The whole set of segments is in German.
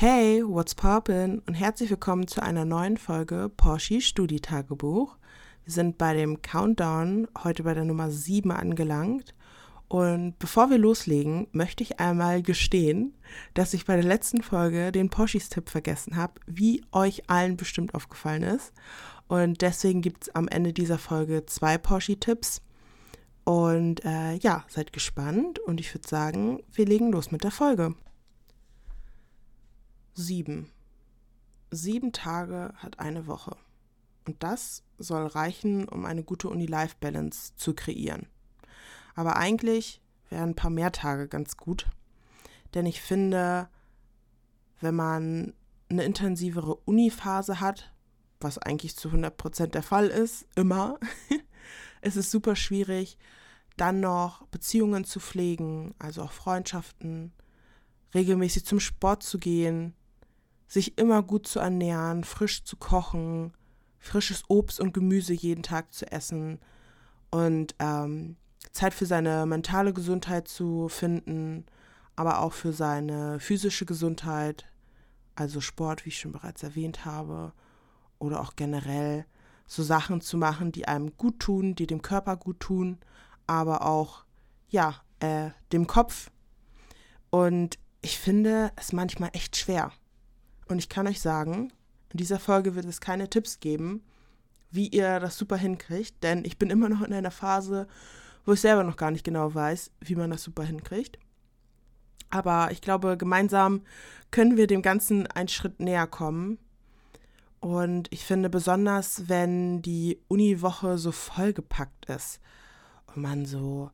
Hey, what's poppin? Und herzlich willkommen zu einer neuen Folge Porsche Studietagebuch. Wir sind bei dem Countdown heute bei der Nummer 7 angelangt. Und bevor wir loslegen, möchte ich einmal gestehen, dass ich bei der letzten Folge den Porschis-Tipp vergessen habe, wie euch allen bestimmt aufgefallen ist. Und deswegen gibt es am Ende dieser Folge zwei Porsche-Tipps. Und äh, ja, seid gespannt und ich würde sagen, wir legen los mit der Folge. Sieben. Sieben Tage hat eine Woche. Und das soll reichen, um eine gute Uni-Life-Balance zu kreieren. Aber eigentlich wären ein paar mehr Tage ganz gut. Denn ich finde, wenn man eine intensivere Uni-Phase hat, was eigentlich zu 100% der Fall ist, immer, ist es super schwierig, dann noch Beziehungen zu pflegen, also auch Freundschaften, regelmäßig zum Sport zu gehen, sich immer gut zu ernähren, frisch zu kochen, frisches Obst und Gemüse jeden Tag zu essen und ähm, Zeit für seine mentale Gesundheit zu finden, aber auch für seine physische Gesundheit, also Sport, wie ich schon bereits erwähnt habe, oder auch generell so Sachen zu machen, die einem gut tun, die dem Körper gut tun, aber auch ja äh, dem Kopf. Und ich finde es manchmal echt schwer. Und ich kann euch sagen, in dieser Folge wird es keine Tipps geben, wie ihr das super hinkriegt, denn ich bin immer noch in einer Phase, wo ich selber noch gar nicht genau weiß, wie man das super hinkriegt. Aber ich glaube, gemeinsam können wir dem Ganzen einen Schritt näher kommen. Und ich finde besonders, wenn die Uniwoche so vollgepackt ist und man so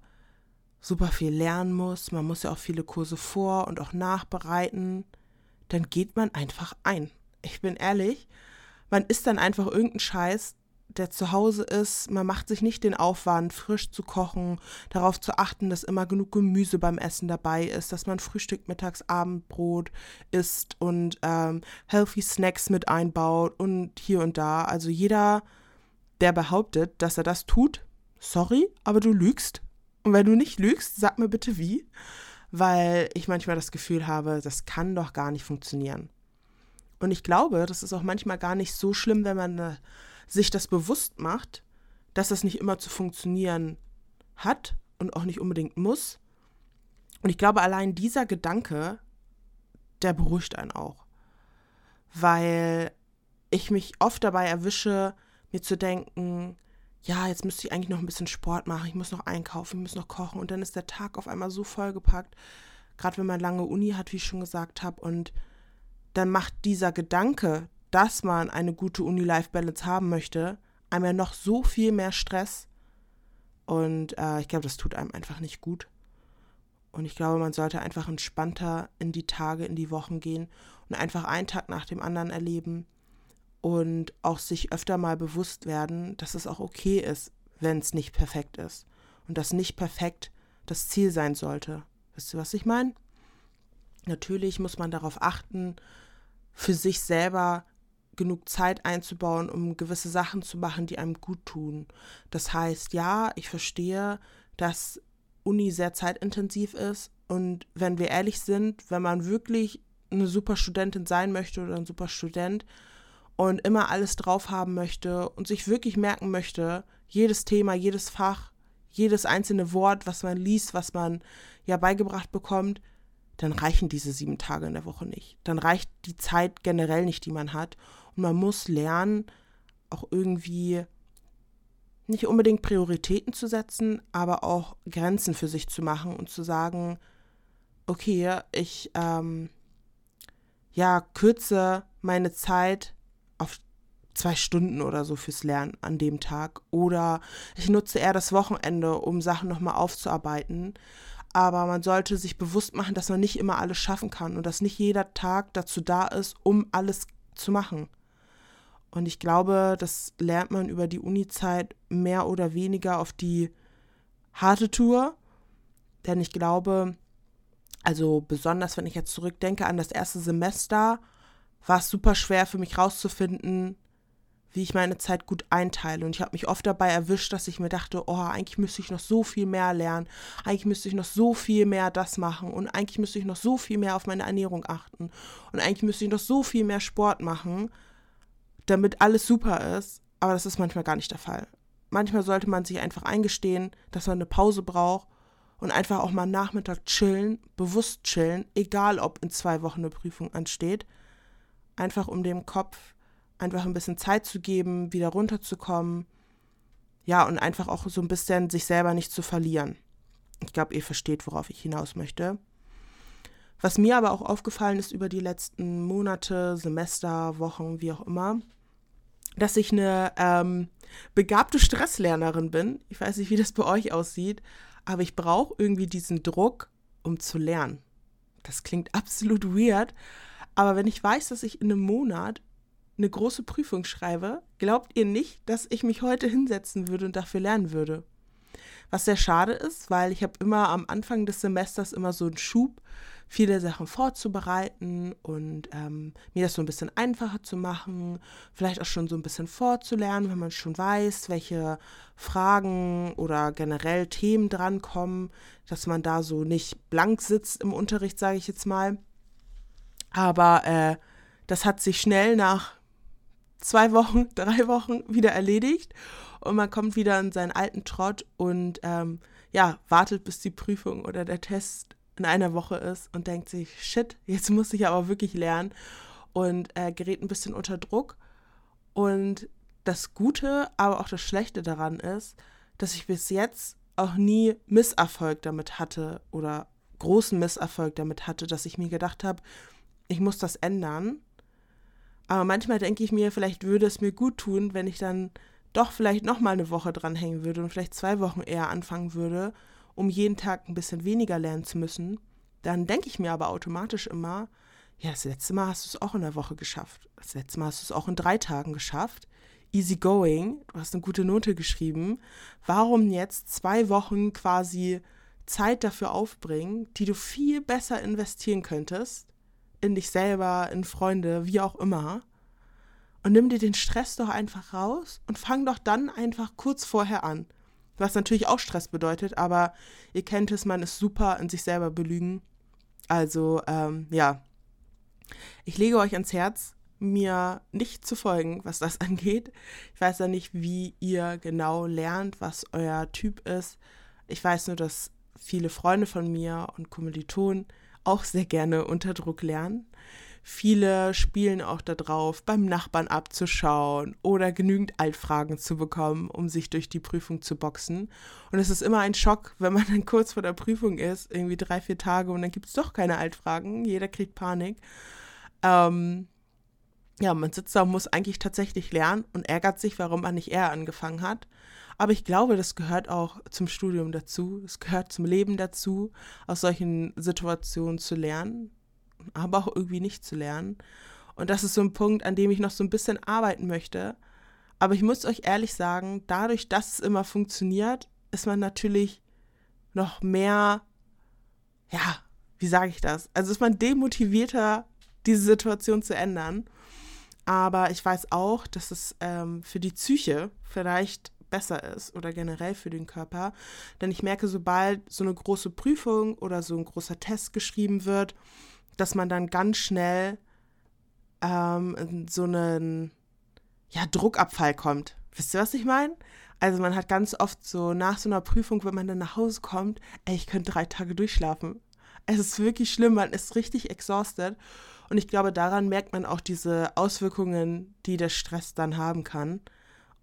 super viel lernen muss, man muss ja auch viele Kurse vor und auch nachbereiten dann geht man einfach ein. Ich bin ehrlich, man isst dann einfach irgendeinen Scheiß, der zu Hause ist. Man macht sich nicht den Aufwand, frisch zu kochen, darauf zu achten, dass immer genug Gemüse beim Essen dabei ist, dass man Frühstück, Mittags, Abendbrot isst und ähm, healthy Snacks mit einbaut und hier und da. Also jeder, der behauptet, dass er das tut, sorry, aber du lügst. Und wenn du nicht lügst, sag mir bitte wie weil ich manchmal das Gefühl habe, das kann doch gar nicht funktionieren. Und ich glaube, das ist auch manchmal gar nicht so schlimm, wenn man äh, sich das bewusst macht, dass das nicht immer zu funktionieren hat und auch nicht unbedingt muss. Und ich glaube, allein dieser Gedanke, der beruhigt einen auch. Weil ich mich oft dabei erwische, mir zu denken, ja, jetzt müsste ich eigentlich noch ein bisschen Sport machen, ich muss noch einkaufen, ich muss noch kochen. Und dann ist der Tag auf einmal so vollgepackt, gerade wenn man lange Uni hat, wie ich schon gesagt habe. Und dann macht dieser Gedanke, dass man eine gute Uni-Life-Balance haben möchte, einem ja noch so viel mehr Stress. Und äh, ich glaube, das tut einem einfach nicht gut. Und ich glaube, man sollte einfach entspannter in die Tage, in die Wochen gehen und einfach einen Tag nach dem anderen erleben und auch sich öfter mal bewusst werden, dass es auch okay ist, wenn es nicht perfekt ist und dass nicht perfekt das Ziel sein sollte. Wisst ihr, was ich meine? Natürlich muss man darauf achten, für sich selber genug Zeit einzubauen, um gewisse Sachen zu machen, die einem gut tun. Das heißt, ja, ich verstehe, dass Uni sehr zeitintensiv ist und wenn wir ehrlich sind, wenn man wirklich eine super Studentin sein möchte oder ein super Student, und immer alles drauf haben möchte und sich wirklich merken möchte, jedes Thema, jedes Fach, jedes einzelne Wort, was man liest, was man ja beigebracht bekommt, dann reichen diese sieben Tage in der Woche nicht. Dann reicht die Zeit generell nicht, die man hat. Und man muss lernen, auch irgendwie nicht unbedingt Prioritäten zu setzen, aber auch Grenzen für sich zu machen und zu sagen, okay, ich ähm, ja kürze meine Zeit zwei Stunden oder so fürs Lernen an dem Tag. Oder ich nutze eher das Wochenende, um Sachen nochmal aufzuarbeiten. Aber man sollte sich bewusst machen, dass man nicht immer alles schaffen kann und dass nicht jeder Tag dazu da ist, um alles zu machen. Und ich glaube, das lernt man über die Uni-Zeit mehr oder weniger auf die harte Tour. Denn ich glaube, also besonders wenn ich jetzt zurückdenke an das erste Semester, war es super schwer für mich rauszufinden, wie ich meine Zeit gut einteile. Und ich habe mich oft dabei erwischt, dass ich mir dachte, oh, eigentlich müsste ich noch so viel mehr lernen, eigentlich müsste ich noch so viel mehr das machen und eigentlich müsste ich noch so viel mehr auf meine Ernährung achten und eigentlich müsste ich noch so viel mehr Sport machen, damit alles super ist. Aber das ist manchmal gar nicht der Fall. Manchmal sollte man sich einfach eingestehen, dass man eine Pause braucht und einfach auch mal Nachmittag chillen, bewusst chillen, egal ob in zwei Wochen eine Prüfung ansteht. Einfach um dem Kopf einfach ein bisschen Zeit zu geben, wieder runterzukommen. Ja, und einfach auch so ein bisschen sich selber nicht zu verlieren. Ich glaube, ihr versteht, worauf ich hinaus möchte. Was mir aber auch aufgefallen ist über die letzten Monate, Semester, Wochen, wie auch immer, dass ich eine ähm, begabte Stresslernerin bin. Ich weiß nicht, wie das bei euch aussieht, aber ich brauche irgendwie diesen Druck, um zu lernen. Das klingt absolut weird, aber wenn ich weiß, dass ich in einem Monat eine große Prüfung schreibe, glaubt ihr nicht, dass ich mich heute hinsetzen würde und dafür lernen würde. Was sehr schade ist, weil ich habe immer am Anfang des Semesters immer so einen Schub, viele Sachen vorzubereiten und ähm, mir das so ein bisschen einfacher zu machen, vielleicht auch schon so ein bisschen vorzulernen, wenn man schon weiß, welche Fragen oder generell Themen drankommen, dass man da so nicht blank sitzt im Unterricht, sage ich jetzt mal. Aber äh, das hat sich schnell nach zwei Wochen, drei Wochen wieder erledigt und man kommt wieder in seinen alten Trott und ähm, ja, wartet, bis die Prüfung oder der Test in einer Woche ist und denkt sich, shit, jetzt muss ich aber wirklich lernen und äh, gerät ein bisschen unter Druck. Und das Gute, aber auch das Schlechte daran ist, dass ich bis jetzt auch nie Misserfolg damit hatte oder großen Misserfolg damit hatte, dass ich mir gedacht habe, ich muss das ändern aber manchmal denke ich mir, vielleicht würde es mir gut tun, wenn ich dann doch vielleicht noch mal eine Woche dranhängen würde und vielleicht zwei Wochen eher anfangen würde, um jeden Tag ein bisschen weniger lernen zu müssen. Dann denke ich mir aber automatisch immer, ja, das letzte Mal hast du es auch in der Woche geschafft. Das letzte Mal hast du es auch in drei Tagen geschafft. Easy going, du hast eine gute Note geschrieben. Warum jetzt zwei Wochen quasi Zeit dafür aufbringen, die du viel besser investieren könntest, in dich selber, in Freunde, wie auch immer. Und nimm dir den Stress doch einfach raus und fang doch dann einfach kurz vorher an. Was natürlich auch Stress bedeutet, aber ihr kennt es, man ist super in sich selber belügen. Also, ähm, ja. Ich lege euch ans Herz, mir nicht zu folgen, was das angeht. Ich weiß ja nicht, wie ihr genau lernt, was euer Typ ist. Ich weiß nur, dass viele Freunde von mir und Kommilitonen auch sehr gerne unter Druck lernen. Viele spielen auch darauf, beim Nachbarn abzuschauen oder genügend Altfragen zu bekommen, um sich durch die Prüfung zu boxen. Und es ist immer ein Schock, wenn man dann kurz vor der Prüfung ist, irgendwie drei, vier Tage und dann gibt es doch keine Altfragen. Jeder kriegt Panik. Ähm, ja, man sitzt da und muss eigentlich tatsächlich lernen und ärgert sich, warum man nicht eher angefangen hat. Aber ich glaube, das gehört auch zum Studium dazu. Es gehört zum Leben dazu, aus solchen Situationen zu lernen, aber auch irgendwie nicht zu lernen. Und das ist so ein Punkt, an dem ich noch so ein bisschen arbeiten möchte. Aber ich muss euch ehrlich sagen, dadurch, dass es immer funktioniert, ist man natürlich noch mehr, ja, wie sage ich das? Also ist man demotivierter, diese Situation zu ändern. Aber ich weiß auch, dass es ähm, für die Psyche vielleicht besser ist oder generell für den Körper. Denn ich merke, sobald so eine große Prüfung oder so ein großer Test geschrieben wird, dass man dann ganz schnell ähm, in so einen ja, Druckabfall kommt. Wisst ihr, was ich meine? Also man hat ganz oft so nach so einer Prüfung, wenn man dann nach Hause kommt, ey, ich könnte drei Tage durchschlafen. Es ist wirklich schlimm, man ist richtig exhausted. Und ich glaube, daran merkt man auch diese Auswirkungen, die der Stress dann haben kann.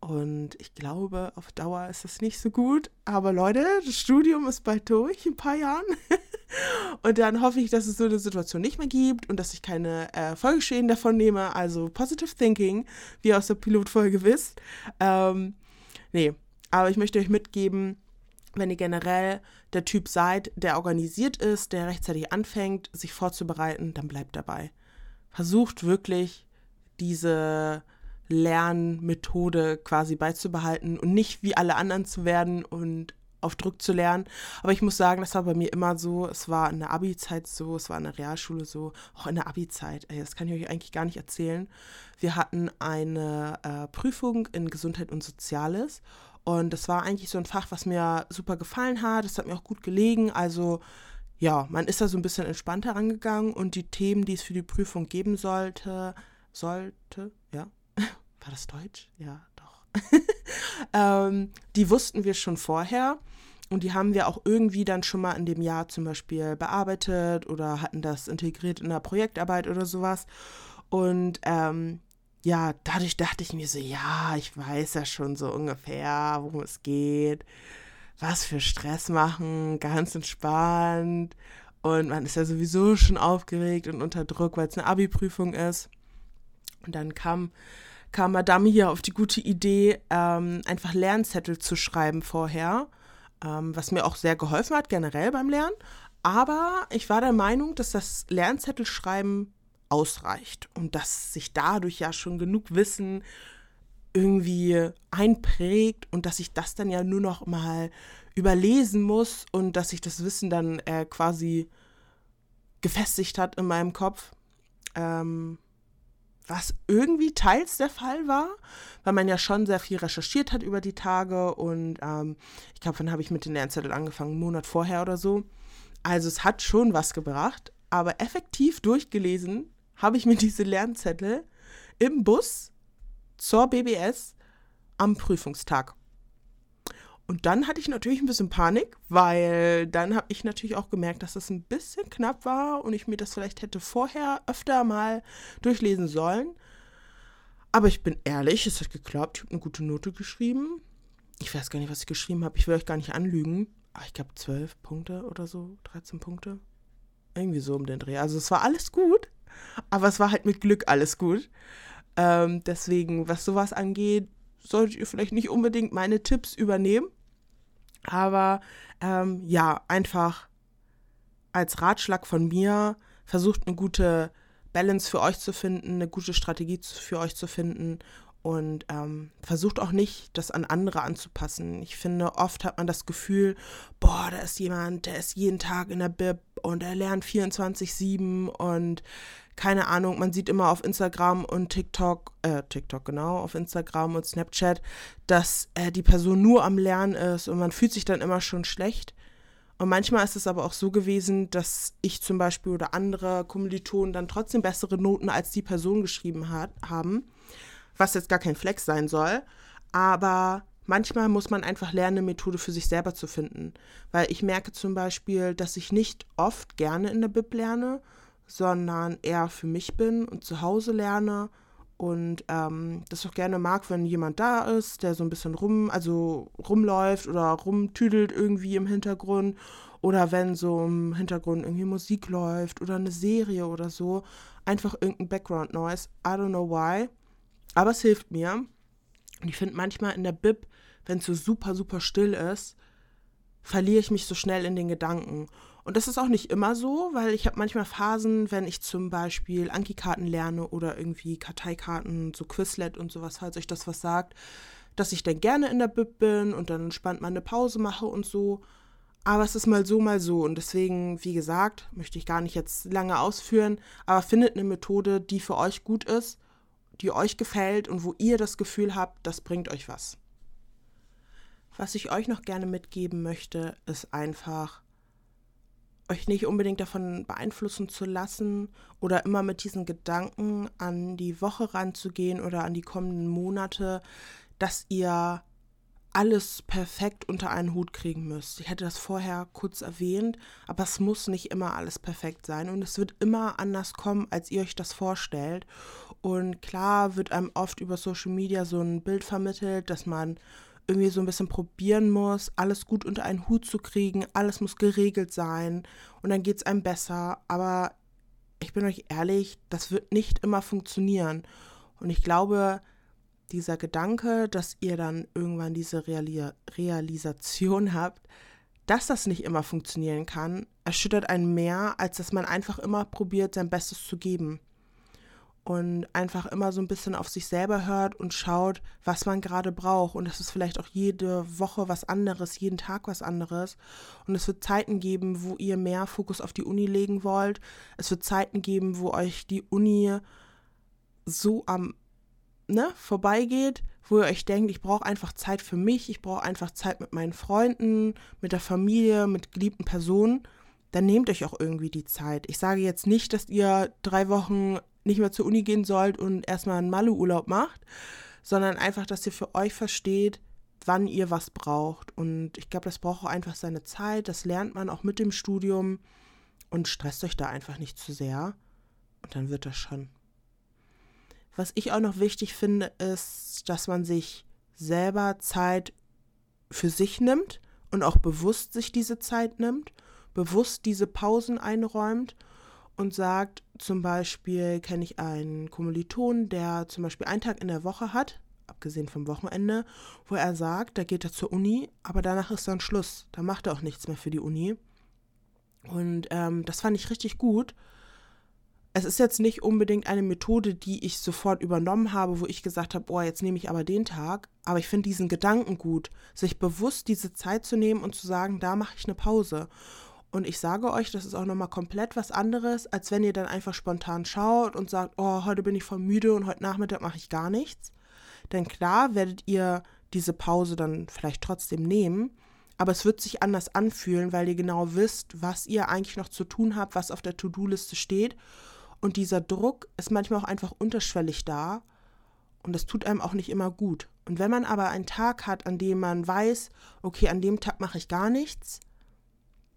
Und ich glaube, auf Dauer ist das nicht so gut. Aber Leute, das Studium ist bald durch, in ein paar Jahren. und dann hoffe ich, dass es so eine Situation nicht mehr gibt und dass ich keine äh, Folgeschäden davon nehme. Also Positive Thinking, wie ihr aus der Pilotfolge wisst. Ähm, nee, aber ich möchte euch mitgeben, wenn ihr generell der Typ seid, der organisiert ist, der rechtzeitig anfängt, sich vorzubereiten, dann bleibt dabei. Versucht wirklich diese Lernmethode quasi beizubehalten und nicht wie alle anderen zu werden und auf Druck zu lernen. Aber ich muss sagen, das war bei mir immer so. Es war in der Abi-Zeit so, es war in der Realschule so, auch in der Abi-Zeit. Das kann ich euch eigentlich gar nicht erzählen. Wir hatten eine äh, Prüfung in Gesundheit und Soziales. Und das war eigentlich so ein Fach, was mir super gefallen hat. Das hat mir auch gut gelegen. Also ja, man ist da so ein bisschen entspannter rangegangen und die Themen, die es für die Prüfung geben sollte, sollte, ja, war das Deutsch? Ja, doch. ähm, die wussten wir schon vorher und die haben wir auch irgendwie dann schon mal in dem Jahr zum Beispiel bearbeitet oder hatten das integriert in der Projektarbeit oder sowas. Und ähm, ja, dadurch dachte ich mir so, ja, ich weiß ja schon so ungefähr, worum es geht was für Stress machen, ganz entspannt. Und man ist ja sowieso schon aufgeregt und unter Druck, weil es eine Abi-Prüfung ist. Und dann kam, kam Madame hier auf die gute Idee, ähm, einfach Lernzettel zu schreiben vorher, ähm, was mir auch sehr geholfen hat, generell beim Lernen. Aber ich war der Meinung, dass das Lernzettelschreiben ausreicht und dass sich dadurch ja schon genug Wissen irgendwie einprägt und dass ich das dann ja nur noch mal überlesen muss und dass sich das Wissen dann äh, quasi gefestigt hat in meinem Kopf. Ähm, was irgendwie teils der Fall war, weil man ja schon sehr viel recherchiert hat über die Tage und ähm, ich glaube, dann habe ich mit den Lernzetteln angefangen, einen Monat vorher oder so. Also es hat schon was gebracht, aber effektiv durchgelesen habe ich mir diese Lernzettel im Bus zur BBS am Prüfungstag. Und dann hatte ich natürlich ein bisschen Panik, weil dann habe ich natürlich auch gemerkt, dass das ein bisschen knapp war und ich mir das vielleicht hätte vorher öfter mal durchlesen sollen. Aber ich bin ehrlich, es hat geklappt. Ich habe eine gute Note geschrieben. Ich weiß gar nicht, was ich geschrieben habe. Ich will euch gar nicht anlügen. Aber ich glaube, 12 Punkte oder so, 13 Punkte. Irgendwie so um den Dreh. Also es war alles gut, aber es war halt mit Glück alles gut. Ähm, deswegen, was sowas angeht, solltet ihr vielleicht nicht unbedingt meine Tipps übernehmen. Aber ähm, ja, einfach als Ratschlag von mir, versucht eine gute Balance für euch zu finden, eine gute Strategie für euch zu finden und ähm, versucht auch nicht, das an andere anzupassen. Ich finde, oft hat man das Gefühl, boah, da ist jemand, der ist jeden Tag in der Bib und er lernt 24-7 und keine Ahnung, man sieht immer auf Instagram und TikTok, äh, TikTok genau, auf Instagram und Snapchat, dass äh, die Person nur am Lernen ist und man fühlt sich dann immer schon schlecht. Und manchmal ist es aber auch so gewesen, dass ich zum Beispiel oder andere Kommilitonen dann trotzdem bessere Noten als die Person geschrieben hat, haben, was jetzt gar kein Flex sein soll. Aber manchmal muss man einfach lernen, eine Methode für sich selber zu finden. Weil ich merke zum Beispiel, dass ich nicht oft gerne in der Bib lerne, sondern eher für mich bin und zu Hause lerne und ähm, das auch gerne mag, wenn jemand da ist, der so ein bisschen rum, also rumläuft oder rumtüdelt irgendwie im Hintergrund oder wenn so im Hintergrund irgendwie Musik läuft oder eine Serie oder so, einfach irgendein Background Noise. I don't know why, aber es hilft mir. Und ich finde manchmal in der Bib, wenn es so super super still ist, verliere ich mich so schnell in den Gedanken. Und das ist auch nicht immer so, weil ich habe manchmal Phasen, wenn ich zum Beispiel Anki-Karten lerne oder irgendwie Karteikarten, so Quizlet und sowas, falls euch das was sagt, dass ich dann gerne in der Bib bin und dann entspannt mal eine Pause mache und so. Aber es ist mal so, mal so. Und deswegen, wie gesagt, möchte ich gar nicht jetzt lange ausführen, aber findet eine Methode, die für euch gut ist, die euch gefällt und wo ihr das Gefühl habt, das bringt euch was. Was ich euch noch gerne mitgeben möchte, ist einfach, euch nicht unbedingt davon beeinflussen zu lassen oder immer mit diesen Gedanken an die Woche ranzugehen oder an die kommenden Monate, dass ihr alles perfekt unter einen Hut kriegen müsst. Ich hätte das vorher kurz erwähnt, aber es muss nicht immer alles perfekt sein und es wird immer anders kommen, als ihr euch das vorstellt. Und klar wird einem oft über Social Media so ein Bild vermittelt, dass man irgendwie so ein bisschen probieren muss, alles gut unter einen Hut zu kriegen, alles muss geregelt sein und dann geht es einem besser. Aber ich bin euch ehrlich, das wird nicht immer funktionieren. Und ich glaube, dieser Gedanke, dass ihr dann irgendwann diese Reali Realisation habt, dass das nicht immer funktionieren kann, erschüttert einen mehr, als dass man einfach immer probiert, sein Bestes zu geben. Und einfach immer so ein bisschen auf sich selber hört und schaut, was man gerade braucht. Und es ist vielleicht auch jede Woche was anderes, jeden Tag was anderes. Und es wird Zeiten geben, wo ihr mehr Fokus auf die Uni legen wollt. Es wird Zeiten geben, wo euch die Uni so am ne, vorbeigeht, wo ihr euch denkt, ich brauche einfach Zeit für mich, ich brauche einfach Zeit mit meinen Freunden, mit der Familie, mit geliebten Personen dann nehmt euch auch irgendwie die Zeit. Ich sage jetzt nicht, dass ihr drei Wochen nicht mehr zur Uni gehen sollt und erstmal einen Malle-Urlaub macht, sondern einfach, dass ihr für euch versteht, wann ihr was braucht. Und ich glaube, das braucht auch einfach seine Zeit. Das lernt man auch mit dem Studium. Und stresst euch da einfach nicht zu sehr. Und dann wird das schon. Was ich auch noch wichtig finde, ist, dass man sich selber Zeit für sich nimmt und auch bewusst sich diese Zeit nimmt, bewusst diese Pausen einräumt und sagt, zum Beispiel kenne ich einen Kommiliton, der zum Beispiel einen Tag in der Woche hat, abgesehen vom Wochenende, wo er sagt, da geht er zur Uni, aber danach ist dann Schluss. Da macht er auch nichts mehr für die Uni. Und ähm, das fand ich richtig gut. Es ist jetzt nicht unbedingt eine Methode, die ich sofort übernommen habe, wo ich gesagt habe, oh, jetzt nehme ich aber den Tag. Aber ich finde diesen Gedanken gut, sich bewusst diese Zeit zu nehmen und zu sagen, da mache ich eine Pause. Und ich sage euch, das ist auch nochmal komplett was anderes, als wenn ihr dann einfach spontan schaut und sagt, oh, heute bin ich voll müde und heute Nachmittag mache ich gar nichts. Denn klar werdet ihr diese Pause dann vielleicht trotzdem nehmen, aber es wird sich anders anfühlen, weil ihr genau wisst, was ihr eigentlich noch zu tun habt, was auf der To-Do-Liste steht. Und dieser Druck ist manchmal auch einfach unterschwellig da und das tut einem auch nicht immer gut. Und wenn man aber einen Tag hat, an dem man weiß, okay, an dem Tag mache ich gar nichts,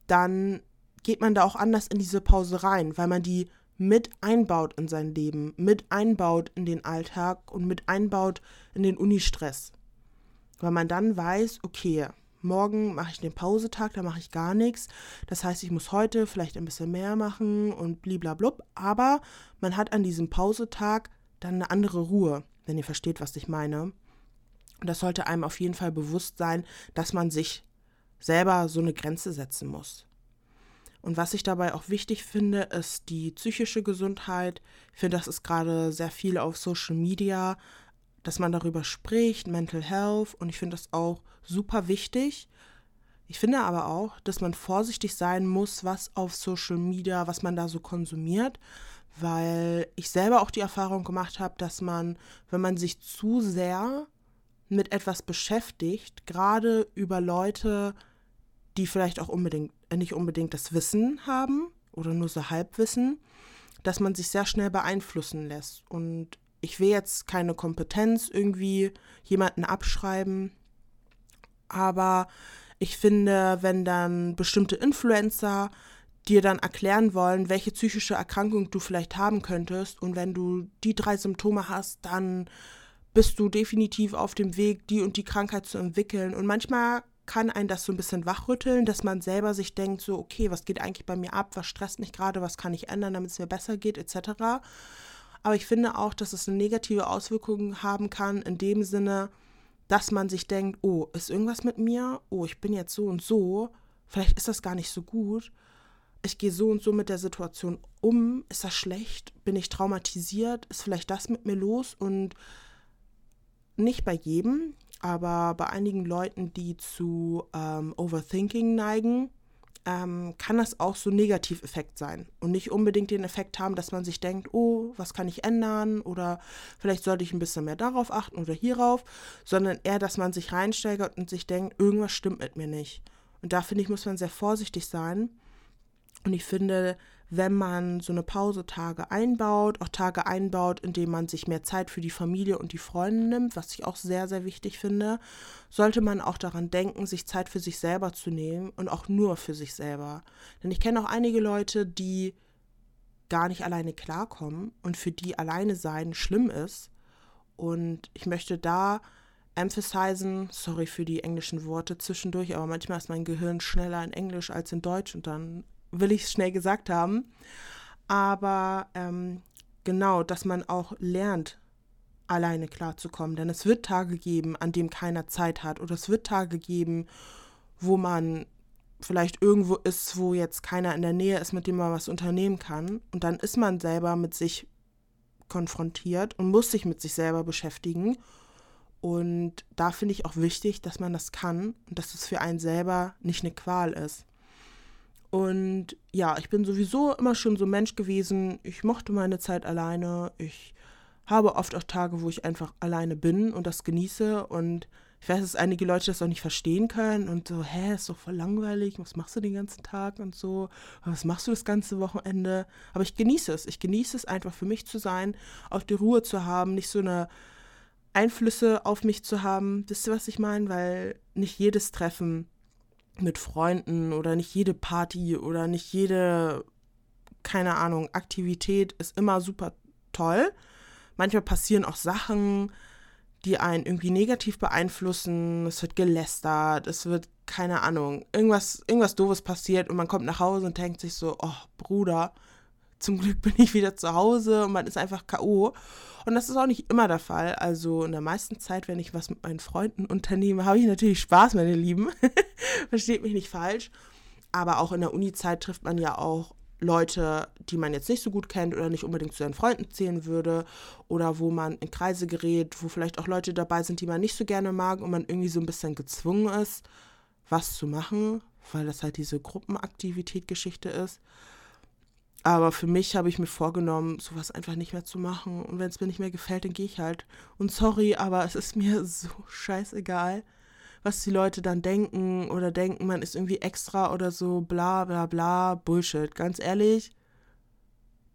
dann geht man da auch anders in diese Pause rein, weil man die mit einbaut in sein Leben, mit einbaut in den Alltag und mit einbaut in den Unistress. Weil man dann weiß, okay, morgen mache ich den Pausetag, da mache ich gar nichts. Das heißt, ich muss heute vielleicht ein bisschen mehr machen und bliblablub. Aber man hat an diesem Pausetag dann eine andere Ruhe, wenn ihr versteht, was ich meine. Und das sollte einem auf jeden Fall bewusst sein, dass man sich selber so eine Grenze setzen muss. Und was ich dabei auch wichtig finde, ist die psychische Gesundheit. Ich finde, das ist gerade sehr viel auf Social Media, dass man darüber spricht, Mental Health. Und ich finde das auch super wichtig. Ich finde aber auch, dass man vorsichtig sein muss, was auf Social Media, was man da so konsumiert, weil ich selber auch die Erfahrung gemacht habe, dass man, wenn man sich zu sehr mit etwas beschäftigt, gerade über Leute, die vielleicht auch unbedingt, äh, nicht unbedingt das Wissen haben oder nur so Halbwissen, dass man sich sehr schnell beeinflussen lässt. Und ich will jetzt keine Kompetenz irgendwie jemanden abschreiben, aber ich finde, wenn dann bestimmte Influencer dir dann erklären wollen, welche psychische Erkrankung du vielleicht haben könntest und wenn du die drei Symptome hast, dann bist du definitiv auf dem Weg, die und die Krankheit zu entwickeln. Und manchmal kann einen das so ein bisschen wachrütteln, dass man selber sich denkt, so, okay, was geht eigentlich bei mir ab, was stresst mich gerade, was kann ich ändern, damit es mir besser geht, etc. Aber ich finde auch, dass es eine negative Auswirkung haben kann, in dem Sinne, dass man sich denkt, oh, ist irgendwas mit mir? Oh, ich bin jetzt so und so, vielleicht ist das gar nicht so gut. Ich gehe so und so mit der Situation um. Ist das schlecht? Bin ich traumatisiert? Ist vielleicht das mit mir los? Und nicht bei jedem, aber bei einigen Leuten, die zu ähm, Overthinking neigen, ähm, kann das auch so ein Negativeffekt sein und nicht unbedingt den Effekt haben, dass man sich denkt, oh, was kann ich ändern oder vielleicht sollte ich ein bisschen mehr darauf achten oder hierauf, sondern eher, dass man sich reinsteigert und sich denkt, irgendwas stimmt mit mir nicht. Und da finde ich, muss man sehr vorsichtig sein. Und ich finde, wenn man so eine Pausetage einbaut, auch Tage einbaut, in denen man sich mehr Zeit für die Familie und die Freunde nimmt, was ich auch sehr, sehr wichtig finde, sollte man auch daran denken, sich Zeit für sich selber zu nehmen und auch nur für sich selber. Denn ich kenne auch einige Leute, die gar nicht alleine klarkommen und für die alleine sein schlimm ist. Und ich möchte da emphasizen, sorry für die englischen Worte zwischendurch, aber manchmal ist mein Gehirn schneller in Englisch als in Deutsch und dann will ich es schnell gesagt haben. Aber ähm, genau, dass man auch lernt, alleine klarzukommen. Denn es wird Tage geben, an denen keiner Zeit hat. Oder es wird Tage geben, wo man vielleicht irgendwo ist, wo jetzt keiner in der Nähe ist, mit dem man was unternehmen kann. Und dann ist man selber mit sich konfrontiert und muss sich mit sich selber beschäftigen. Und da finde ich auch wichtig, dass man das kann und dass es für einen selber nicht eine Qual ist. Und ja, ich bin sowieso immer schon so Mensch gewesen. Ich mochte meine Zeit alleine. Ich habe oft auch Tage, wo ich einfach alleine bin und das genieße. Und ich weiß, dass einige Leute das auch nicht verstehen können und so, hä, ist doch voll langweilig, was machst du den ganzen Tag und so, was machst du das ganze Wochenende? Aber ich genieße es. Ich genieße es einfach für mich zu sein, auf die Ruhe zu haben, nicht so eine Einflüsse auf mich zu haben. Wisst ihr, was ich meine? Weil nicht jedes Treffen mit Freunden oder nicht jede Party oder nicht jede, keine Ahnung, Aktivität ist immer super toll. Manchmal passieren auch Sachen, die einen irgendwie negativ beeinflussen. Es wird gelästert, es wird, keine Ahnung, irgendwas, irgendwas Doofes passiert und man kommt nach Hause und denkt sich so, oh, Bruder, zum Glück bin ich wieder zu Hause und man ist einfach K.O. Und das ist auch nicht immer der Fall. Also in der meisten Zeit, wenn ich was mit meinen Freunden unternehme, habe ich natürlich Spaß, meine Lieben. Versteht mich nicht falsch. Aber auch in der Uni-Zeit trifft man ja auch Leute, die man jetzt nicht so gut kennt oder nicht unbedingt zu seinen Freunden zählen würde oder wo man in Kreise gerät, wo vielleicht auch Leute dabei sind, die man nicht so gerne mag und man irgendwie so ein bisschen gezwungen ist, was zu machen, weil das halt diese Gruppenaktivität-Geschichte ist. Aber für mich habe ich mir vorgenommen, sowas einfach nicht mehr zu machen. Und wenn es mir nicht mehr gefällt, dann gehe ich halt. Und sorry, aber es ist mir so scheißegal was die Leute dann denken oder denken, man ist irgendwie extra oder so, bla bla bla, Bullshit. Ganz ehrlich,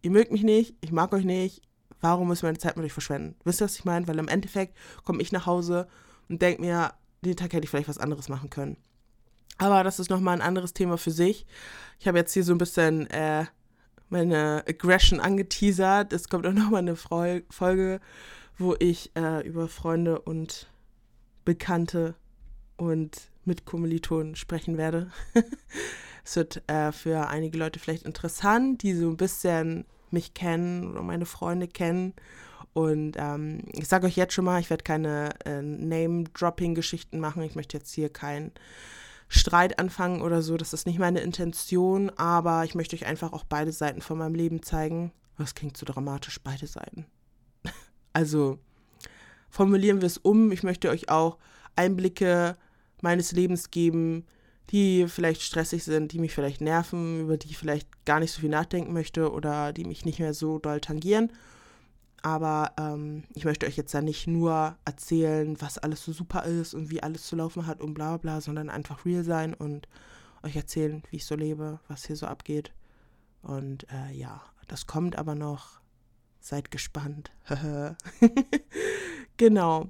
ihr mögt mich nicht, ich mag euch nicht, warum muss ich meine Zeit mit euch verschwenden? Wisst ihr, was ich meine? Weil im Endeffekt komme ich nach Hause und denke mir, den Tag hätte ich vielleicht was anderes machen können. Aber das ist nochmal ein anderes Thema für sich. Ich habe jetzt hier so ein bisschen äh, meine Aggression angeteasert. Es kommt auch nochmal eine Folge, wo ich äh, über Freunde und Bekannte und mit Kommilitonen sprechen werde. es wird äh, für einige Leute vielleicht interessant, die so ein bisschen mich kennen oder meine Freunde kennen. Und ähm, ich sage euch jetzt schon mal, ich werde keine äh, Name-Dropping-Geschichten machen. Ich möchte jetzt hier keinen Streit anfangen oder so. Das ist nicht meine Intention, aber ich möchte euch einfach auch beide Seiten von meinem Leben zeigen. Das klingt so dramatisch, beide Seiten. also formulieren wir es um. Ich möchte euch auch Einblicke meines Lebens geben, die vielleicht stressig sind, die mich vielleicht nerven, über die ich vielleicht gar nicht so viel nachdenken möchte oder die mich nicht mehr so doll tangieren. Aber ähm, ich möchte euch jetzt da nicht nur erzählen, was alles so super ist und wie alles zu laufen hat und bla bla, sondern einfach real sein und euch erzählen, wie ich so lebe, was hier so abgeht. Und äh, ja, das kommt aber noch. Seid gespannt. genau.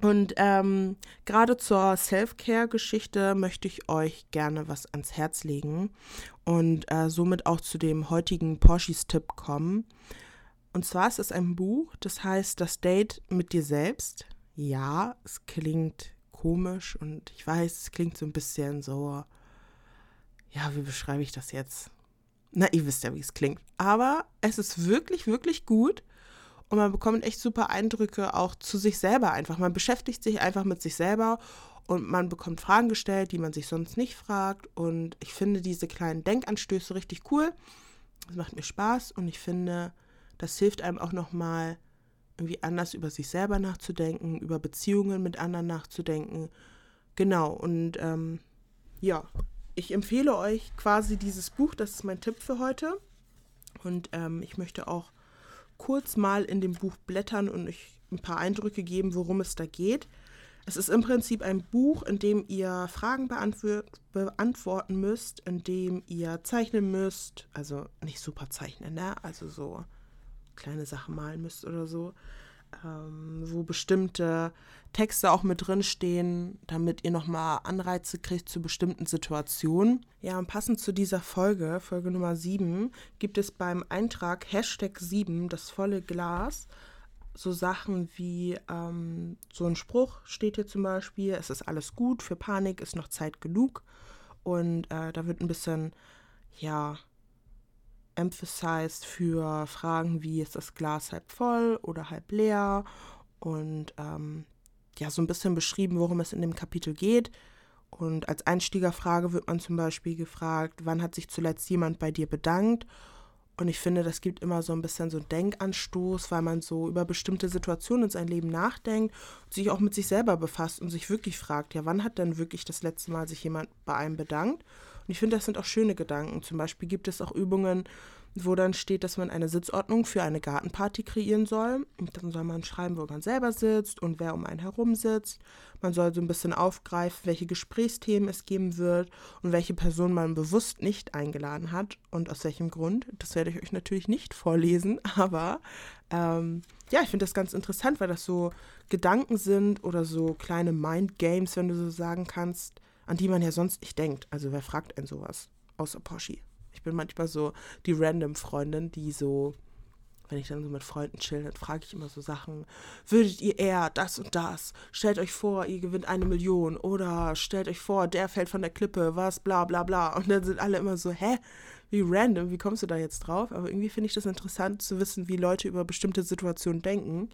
Und ähm, gerade zur Self-Care-Geschichte möchte ich euch gerne was ans Herz legen und äh, somit auch zu dem heutigen Porschis-Tipp kommen. Und zwar ist es ein Buch, das heißt Das Date mit dir selbst. Ja, es klingt komisch und ich weiß, es klingt so ein bisschen so, ja, wie beschreibe ich das jetzt? Na, ihr wisst ja, wie es klingt. Aber es ist wirklich, wirklich gut und man bekommt echt super Eindrücke auch zu sich selber einfach. Man beschäftigt sich einfach mit sich selber und man bekommt Fragen gestellt, die man sich sonst nicht fragt. Und ich finde diese kleinen Denkanstöße richtig cool. Das macht mir Spaß und ich finde, das hilft einem auch nochmal irgendwie anders über sich selber nachzudenken, über Beziehungen mit anderen nachzudenken. Genau, und ähm, ja, ich empfehle euch quasi dieses Buch, das ist mein Tipp für heute. Und ähm, ich möchte auch kurz mal in dem Buch blättern und euch ein paar Eindrücke geben, worum es da geht. Es ist im Prinzip ein Buch, in dem ihr Fragen beantworten müsst, in dem ihr zeichnen müsst, also nicht super zeichnen, ne? Also so kleine Sachen malen müsst oder so, ähm, wo bestimmte Texte auch mit drin stehen, damit ihr nochmal Anreize kriegt zu bestimmten Situationen. Ja, und passend zu dieser Folge, Folge Nummer 7, gibt es beim Eintrag Hashtag 7 das volle Glas so Sachen wie ähm, so ein Spruch steht hier zum Beispiel, es ist alles gut, für Panik ist noch Zeit genug. Und äh, da wird ein bisschen, ja, emphasized für Fragen wie ist das Glas halb voll oder halb leer und ähm, ja, so ein bisschen beschrieben, worum es in dem Kapitel geht. Und als Einstiegerfrage wird man zum Beispiel gefragt, wann hat sich zuletzt jemand bei dir bedankt? Und ich finde, das gibt immer so ein bisschen so einen Denkanstoß, weil man so über bestimmte Situationen in seinem Leben nachdenkt sich auch mit sich selber befasst und sich wirklich fragt, ja, wann hat denn wirklich das letzte Mal sich jemand bei einem bedankt? Und ich finde, das sind auch schöne Gedanken. Zum Beispiel gibt es auch Übungen, wo dann steht, dass man eine Sitzordnung für eine Gartenparty kreieren soll. Und dann soll man schreiben, wo man selber sitzt und wer um einen herum sitzt. Man soll so ein bisschen aufgreifen, welche Gesprächsthemen es geben wird und welche Person man bewusst nicht eingeladen hat und aus welchem Grund. Das werde ich euch natürlich nicht vorlesen, aber ähm, ja, ich finde das ganz interessant, weil das so Gedanken sind oder so kleine Mind Games, wenn du so sagen kannst, an die man ja sonst nicht denkt. Also wer fragt denn sowas? Außer Poschi. Ich bin manchmal so die random Freundin, die so, wenn ich dann so mit Freunden chill, dann frage ich immer so Sachen. Würdet ihr eher das und das? Stellt euch vor, ihr gewinnt eine Million. Oder stellt euch vor, der fällt von der Klippe, was, bla bla bla. Und dann sind alle immer so, hä? Wie random, wie kommst du da jetzt drauf? Aber irgendwie finde ich das interessant zu wissen, wie Leute über bestimmte Situationen denken.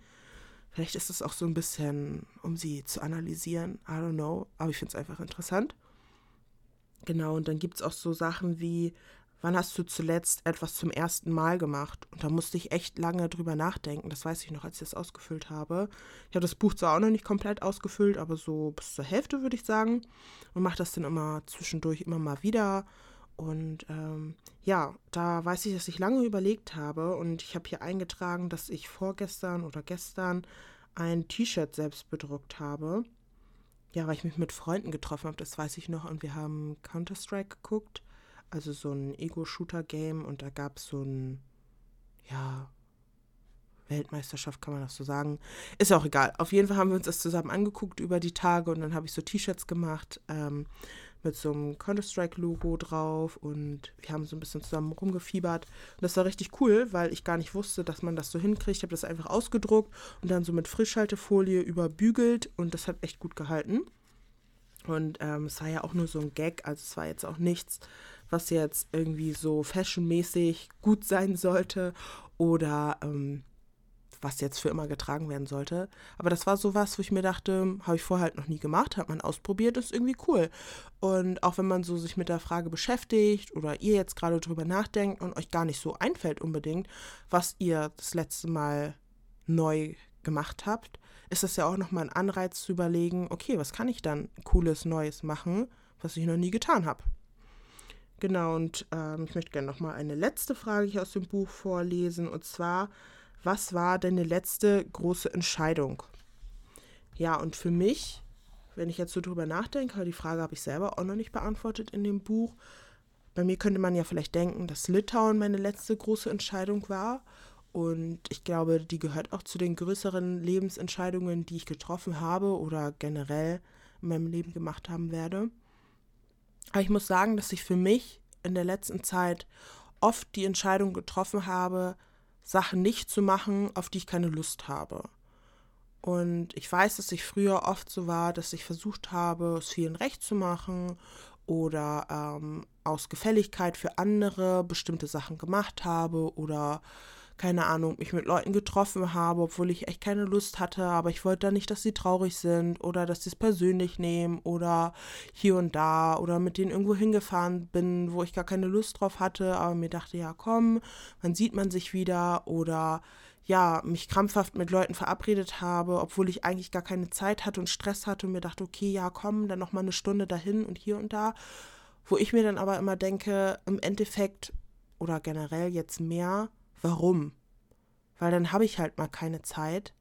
Vielleicht ist es auch so ein bisschen, um sie zu analysieren. I don't know. Aber ich finde es einfach interessant. Genau, und dann gibt es auch so Sachen wie, wann hast du zuletzt etwas zum ersten Mal gemacht? Und da musste ich echt lange drüber nachdenken. Das weiß ich noch, als ich das ausgefüllt habe. Ich habe das Buch zwar auch noch nicht komplett ausgefüllt, aber so bis zur Hälfte würde ich sagen. Und mache das dann immer zwischendurch immer mal wieder. Und ähm, ja, da weiß ich, dass ich lange überlegt habe. Und ich habe hier eingetragen, dass ich vorgestern oder gestern ein T-Shirt selbst bedruckt habe. Ja, weil ich mich mit Freunden getroffen habe, das weiß ich noch. Und wir haben Counter-Strike geguckt also so ein Ego-Shooter-Game und da gab es so ein, ja, Weltmeisterschaft kann man das so sagen. Ist auch egal. Auf jeden Fall haben wir uns das zusammen angeguckt über die Tage und dann habe ich so T-Shirts gemacht ähm, mit so einem Counter-Strike-Logo drauf und wir haben so ein bisschen zusammen rumgefiebert. Und das war richtig cool, weil ich gar nicht wusste, dass man das so hinkriegt. Ich habe das einfach ausgedruckt und dann so mit Frischhaltefolie überbügelt und das hat echt gut gehalten. Und ähm, es war ja auch nur so ein Gag, also es war jetzt auch nichts, was jetzt irgendwie so fashionmäßig gut sein sollte oder ähm, was jetzt für immer getragen werden sollte. Aber das war so was, wo ich mir dachte, habe ich vorher halt noch nie gemacht, hat man ausprobiert, ist irgendwie cool. Und auch wenn man so sich mit der Frage beschäftigt oder ihr jetzt gerade drüber nachdenkt und euch gar nicht so einfällt unbedingt, was ihr das letzte Mal neu gemacht habt, ist das ja auch nochmal ein Anreiz zu überlegen, okay, was kann ich dann cooles Neues machen, was ich noch nie getan habe. Genau, und ähm, ich möchte gerne nochmal eine letzte Frage hier aus dem Buch vorlesen, und zwar, was war deine letzte große Entscheidung? Ja, und für mich, wenn ich jetzt so drüber nachdenke, die Frage habe ich selber auch noch nicht beantwortet in dem Buch. Bei mir könnte man ja vielleicht denken, dass Litauen meine letzte große Entscheidung war. Und ich glaube, die gehört auch zu den größeren Lebensentscheidungen, die ich getroffen habe oder generell in meinem Leben gemacht haben werde. Aber ich muss sagen, dass ich für mich in der letzten Zeit oft die Entscheidung getroffen habe, Sachen nicht zu machen, auf die ich keine Lust habe. Und ich weiß, dass ich früher oft so war, dass ich versucht habe, es vielen recht zu machen oder ähm, aus Gefälligkeit für andere bestimmte Sachen gemacht habe oder keine Ahnung, mich mit Leuten getroffen habe, obwohl ich echt keine Lust hatte, aber ich wollte da nicht, dass sie traurig sind oder dass sie es persönlich nehmen oder hier und da oder mit denen irgendwo hingefahren bin, wo ich gar keine Lust drauf hatte, aber mir dachte, ja komm, wann sieht man sich wieder oder ja, mich krampfhaft mit Leuten verabredet habe, obwohl ich eigentlich gar keine Zeit hatte und Stress hatte und mir dachte, okay, ja, komm, dann noch mal eine Stunde dahin und hier und da, wo ich mir dann aber immer denke, im Endeffekt oder generell jetzt mehr Warum? Weil dann habe ich halt mal keine Zeit.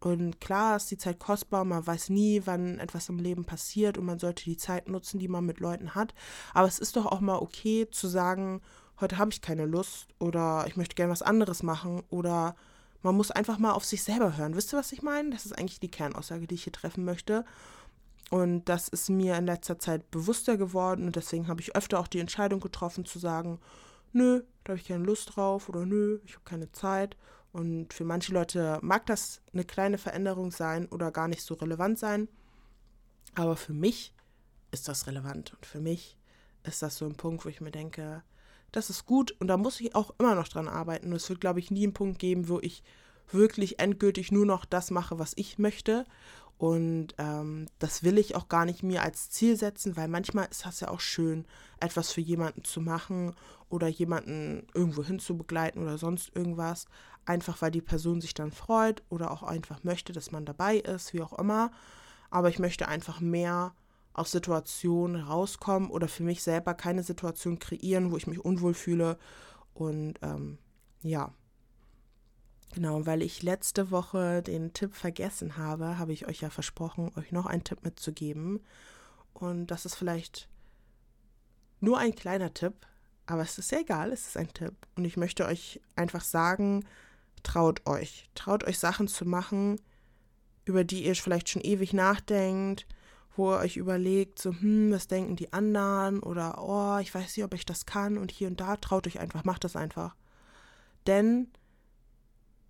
Und klar ist die Zeit kostbar, man weiß nie, wann etwas im Leben passiert und man sollte die Zeit nutzen, die man mit Leuten hat. Aber es ist doch auch mal okay zu sagen, heute habe ich keine Lust oder ich möchte gerne was anderes machen oder man muss einfach mal auf sich selber hören. Wisst ihr, was ich meine? Das ist eigentlich die Kernaussage, die ich hier treffen möchte. Und das ist mir in letzter Zeit bewusster geworden und deswegen habe ich öfter auch die Entscheidung getroffen zu sagen, nö, da habe ich keine Lust drauf oder nö, ich habe keine Zeit. Und für manche Leute mag das eine kleine Veränderung sein oder gar nicht so relevant sein. Aber für mich ist das relevant. Und für mich ist das so ein Punkt, wo ich mir denke, das ist gut und da muss ich auch immer noch dran arbeiten. Und es wird, glaube ich, nie einen Punkt geben, wo ich wirklich endgültig nur noch das mache, was ich möchte Und ähm, das will ich auch gar nicht mir als Ziel setzen, weil manchmal ist das ja auch schön, etwas für jemanden zu machen oder jemanden irgendwo hin zu begleiten oder sonst irgendwas. Einfach weil die Person sich dann freut oder auch einfach möchte, dass man dabei ist, wie auch immer. Aber ich möchte einfach mehr aus Situationen rauskommen oder für mich selber keine Situation kreieren, wo ich mich unwohl fühle. Und ähm, ja, Genau, weil ich letzte Woche den Tipp vergessen habe, habe ich euch ja versprochen, euch noch einen Tipp mitzugeben. Und das ist vielleicht nur ein kleiner Tipp, aber es ist ja egal, es ist ein Tipp. Und ich möchte euch einfach sagen, traut euch. Traut euch Sachen zu machen, über die ihr vielleicht schon ewig nachdenkt, wo ihr euch überlegt, so, hm, was denken die anderen? Oder, oh, ich weiß nicht, ob ich das kann. Und hier und da traut euch einfach, macht das einfach. Denn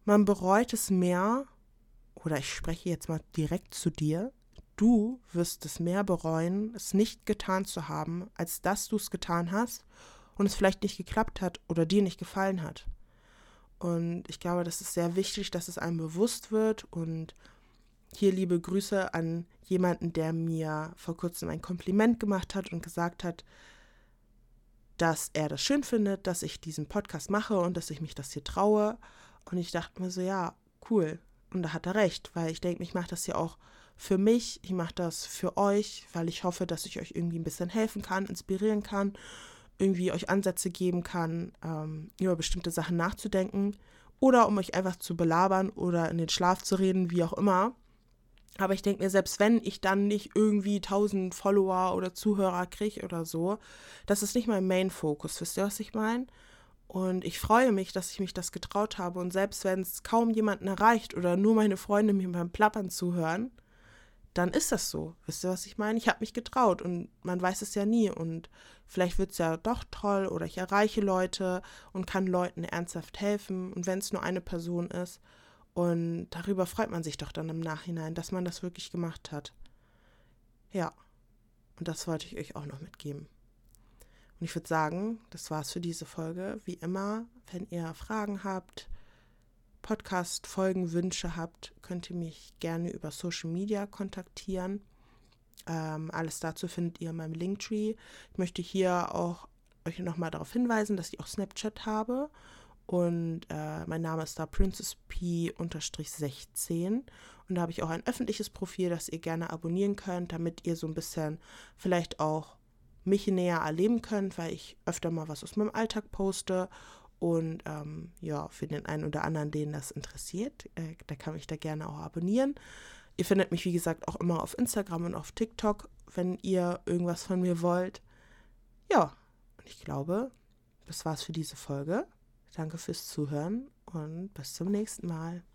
man bereut es mehr, oder ich spreche jetzt mal direkt zu dir, du wirst es mehr bereuen, es nicht getan zu haben, als dass du es getan hast und es vielleicht nicht geklappt hat oder dir nicht gefallen hat. Und ich glaube, das ist sehr wichtig, dass es einem bewusst wird. Und hier liebe Grüße an jemanden, der mir vor kurzem ein Kompliment gemacht hat und gesagt hat, dass er das schön findet, dass ich diesen Podcast mache und dass ich mich das hier traue. Und ich dachte mir so, ja, cool. Und da hat er recht, weil ich denke, ich mache das ja auch für mich, ich mache das für euch, weil ich hoffe, dass ich euch irgendwie ein bisschen helfen kann, inspirieren kann, irgendwie euch Ansätze geben kann, ähm, über bestimmte Sachen nachzudenken oder um euch einfach zu belabern oder in den Schlaf zu reden, wie auch immer. Aber ich denke mir, selbst wenn ich dann nicht irgendwie 1000 Follower oder Zuhörer kriege oder so, das ist nicht mein Main-Fokus. Wisst ihr, was ich meine? Und ich freue mich, dass ich mich das getraut habe. Und selbst wenn es kaum jemanden erreicht oder nur meine Freunde mir beim Plappern zuhören, dann ist das so. Wisst ihr, was ich meine? Ich habe mich getraut und man weiß es ja nie. Und vielleicht wird es ja doch toll oder ich erreiche Leute und kann Leuten ernsthaft helfen. Und wenn es nur eine Person ist. Und darüber freut man sich doch dann im Nachhinein, dass man das wirklich gemacht hat. Ja. Und das wollte ich euch auch noch mitgeben. Und ich würde sagen, das war's für diese Folge. Wie immer, wenn ihr Fragen habt, Podcast-Folgen, Wünsche habt, könnt ihr mich gerne über Social Media kontaktieren. Ähm, alles dazu findet ihr in meinem Linktree. Ich möchte hier auch euch nochmal darauf hinweisen, dass ich auch Snapchat habe. Und äh, mein Name ist da Princess P-16. Und da habe ich auch ein öffentliches Profil, das ihr gerne abonnieren könnt, damit ihr so ein bisschen vielleicht auch mich näher erleben könnt, weil ich öfter mal was aus meinem Alltag poste. Und ähm, ja, für den einen oder anderen, den das interessiert, äh, da kann ich da gerne auch abonnieren. Ihr findet mich, wie gesagt, auch immer auf Instagram und auf TikTok, wenn ihr irgendwas von mir wollt. Ja, und ich glaube, das war's für diese Folge. Danke fürs Zuhören und bis zum nächsten Mal.